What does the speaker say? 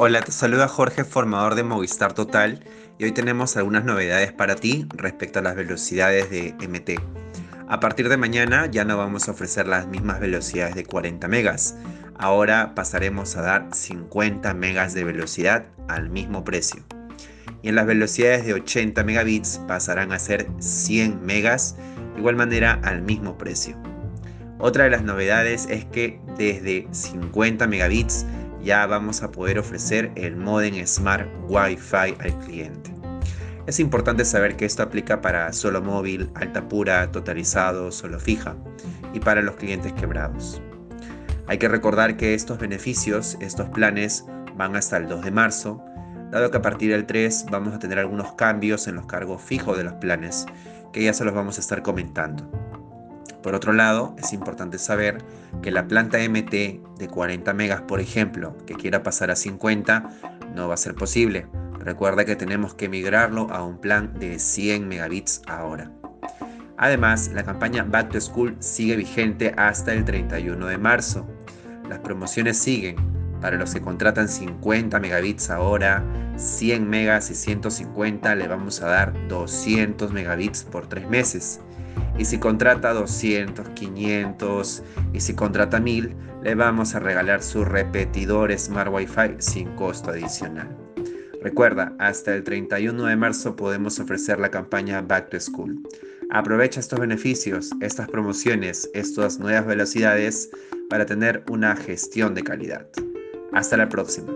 Hola, te saluda Jorge, formador de Movistar Total, y hoy tenemos algunas novedades para ti respecto a las velocidades de MT. A partir de mañana ya no vamos a ofrecer las mismas velocidades de 40 megas. Ahora pasaremos a dar 50 megas de velocidad al mismo precio. Y en las velocidades de 80 megabits pasarán a ser 100 megas, igual manera al mismo precio. Otra de las novedades es que desde 50 megabits ya vamos a poder ofrecer el modem Smart Wi-Fi al cliente. Es importante saber que esto aplica para solo móvil, alta pura, totalizado, solo fija y para los clientes quebrados. Hay que recordar que estos beneficios, estos planes, van hasta el 2 de marzo, dado que a partir del 3 vamos a tener algunos cambios en los cargos fijos de los planes, que ya se los vamos a estar comentando. Por otro lado, es importante saber que la planta MT de 40 megas, por ejemplo, que quiera pasar a 50, no va a ser posible. Recuerda que tenemos que migrarlo a un plan de 100 megabits ahora. Además, la campaña Back to School sigue vigente hasta el 31 de marzo. Las promociones siguen. Para los que contratan 50 megabits ahora, 100 megas y 150 le vamos a dar 200 megabits por 3 meses. Y si contrata 200, 500 y si contrata 1000, le vamos a regalar su repetidor Smart Wi-Fi sin costo adicional. Recuerda, hasta el 31 de marzo podemos ofrecer la campaña Back to School. Aprovecha estos beneficios, estas promociones, estas nuevas velocidades para tener una gestión de calidad. Hasta la próxima.